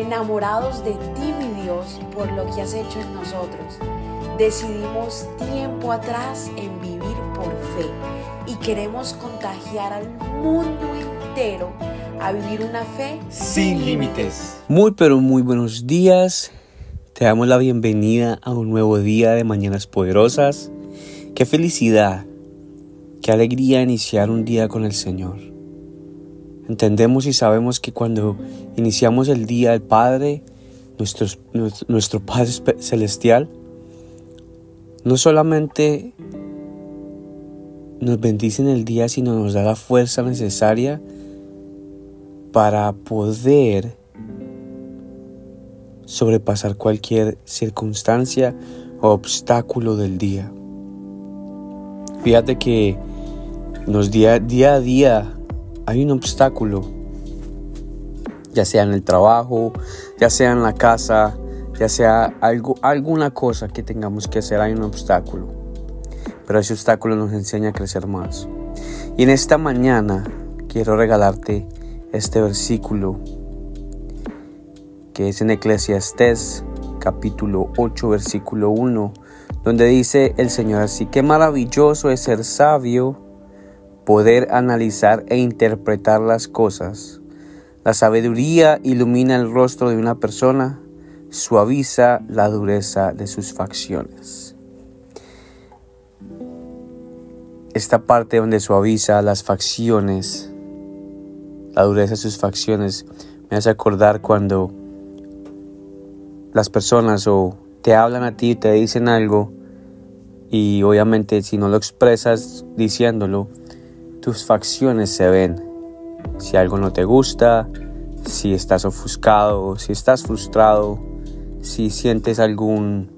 enamorados de ti, mi Dios, por lo que has hecho en nosotros. Decidimos tiempo atrás en vivir por fe y queremos contagiar al mundo entero a vivir una fe sin límites. Muy pero muy buenos días. Te damos la bienvenida a un nuevo día de Mañanas Poderosas. Qué felicidad, qué alegría iniciar un día con el Señor. Entendemos y sabemos que cuando iniciamos el día, el Padre, nuestro, nuestro Padre Celestial, no solamente nos bendice en el día, sino nos da la fuerza necesaria para poder sobrepasar cualquier circunstancia o obstáculo del día. Fíjate que nos día, día a día hay un obstáculo, ya sea en el trabajo, ya sea en la casa, ya sea algo, alguna cosa que tengamos que hacer, hay un obstáculo. Pero ese obstáculo nos enseña a crecer más. Y en esta mañana quiero regalarte este versículo que es en Eclesiastés capítulo 8 versículo 1 donde dice el Señor así, qué maravilloso es ser sabio poder analizar e interpretar las cosas. La sabiduría ilumina el rostro de una persona, suaviza la dureza de sus facciones. Esta parte donde suaviza las facciones, la dureza de sus facciones, me hace acordar cuando las personas o te hablan a ti te dicen algo y obviamente si no lo expresas diciéndolo, tus facciones se ven. Si algo no te gusta, si estás ofuscado, si estás frustrado, si sientes algún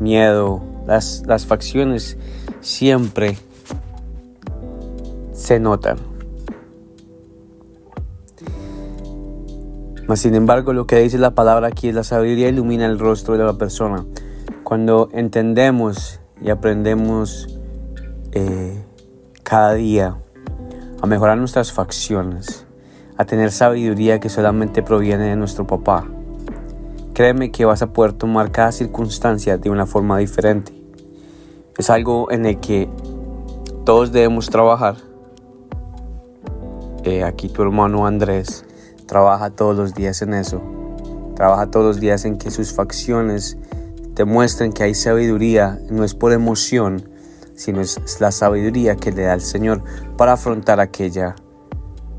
miedo, las, las facciones siempre se notan. Mas sin embargo, lo que dice la palabra aquí es la sabiduría ilumina el rostro de la persona. Cuando entendemos y aprendemos eh, cada día a mejorar nuestras facciones, a tener sabiduría que solamente proviene de nuestro papá. Créeme que vas a poder tomar cada circunstancia de una forma diferente. Es algo en el que todos debemos trabajar. Eh, aquí tu hermano Andrés trabaja todos los días en eso. Trabaja todos los días en que sus facciones te muestren que hay sabiduría. No es por emoción, sino es la sabiduría que le da el Señor para afrontar aquella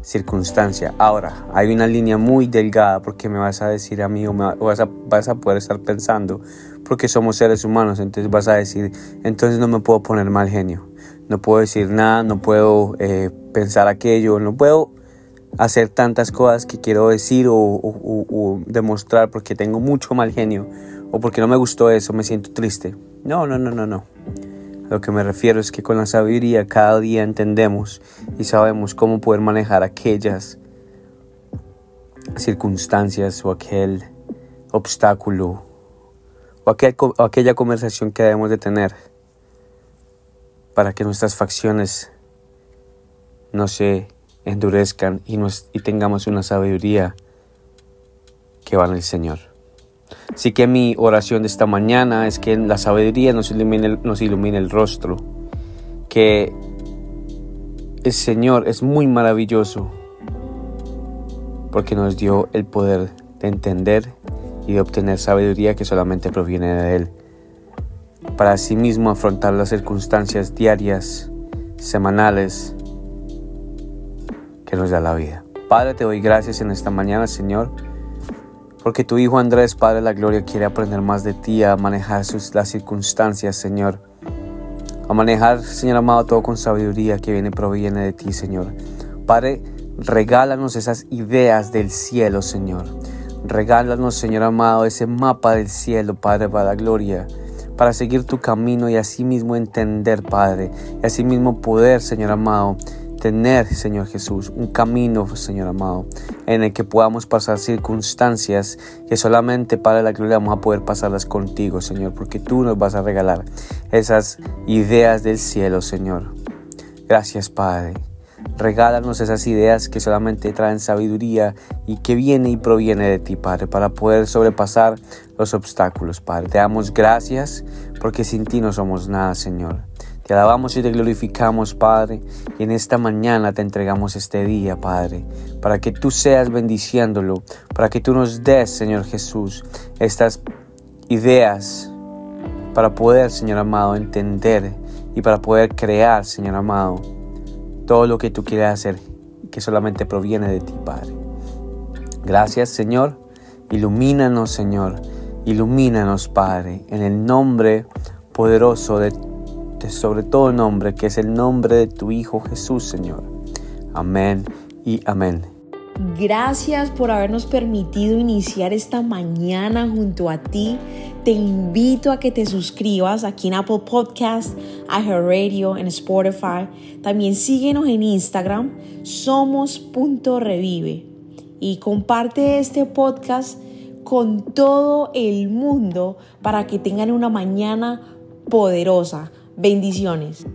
circunstancia. Ahora, hay una línea muy delgada porque me vas a decir a mí o me vas, a, a poder estar pensando, porque somos seres humanos, entonces vas a decir, entonces no me puedo poner mal genio, no puedo decir nada, no puedo eh, pensar aquello, no puedo hacer tantas cosas que quiero decir o, o demostrar porque tengo mucho mal genio o porque no me gustó eso, me siento triste. No, no, no, no, no lo que me refiero es que con la sabiduría cada día entendemos y sabemos cómo poder manejar aquellas circunstancias o aquel obstáculo o, aquella conversación que debemos de tener para que nuestras facciones no se endurezcan y, y tengamos una sabiduría que va en el Señor. Así que mi oración de esta mañana es que la sabiduría nos ilumine, nos ilumine el rostro, que el Señor es muy maravilloso porque nos dio el poder de entender y de obtener sabiduría que solamente proviene de Él, para mismo afrontar las circunstancias diarias, semanales que nos da la vida. Padre, te doy gracias en esta mañana, Señor porque tu Hijo Andrés, Padre de la Gloria, quiere aprender más de ti, a manejar las circunstancias, Señor. A manejar, Señor amado, todo con sabiduría que viene proviene de ti, Señor. Padre, regálanos esas ideas del cielo, Señor. Regálanos, Señor amado, ese mapa del cielo, Padre, para la gloria para seguir tu camino y así mismo entender, Padre, y así mismo poder, Señor amado, tener, Señor Jesús, un camino, Señor amado, en el que podamos pasar circunstancias que solamente para la gloria vamos a poder pasarlas contigo, Señor, porque tú nos vas a regalar esas ideas del cielo, Señor. Gracias, Padre. Regálanos esas ideas que solamente traen sabiduría y que viene y proviene de ti, Padre, para poder sobrepasar los obstáculos, Padre. Te damos gracias porque sin ti no somos nada, Señor. Te alabamos y te glorificamos, Padre, y en esta mañana te entregamos este día, Padre, para que tú seas bendiciéndolo, para que tú nos des, Señor Jesús, estas ideas para poder, Señor amado, entender y para poder crear, Señor amado, todo lo que tú quieres hacer que solamente proviene de ti, Padre. Gracias, Señor. Ilumínanos, Señor. Ilumínanos, Padre, en el nombre poderoso de, sobre todo nombre, que es el nombre de tu Hijo Jesús, Señor. Amén y amén. Gracias por habernos permitido iniciar esta mañana junto a ti. Te invito a que te suscribas aquí en Apple Podcast, Radio, en Spotify. También síguenos en Instagram, somos.revive. Y comparte este podcast con todo el mundo para que tengan una mañana poderosa. Bendiciones.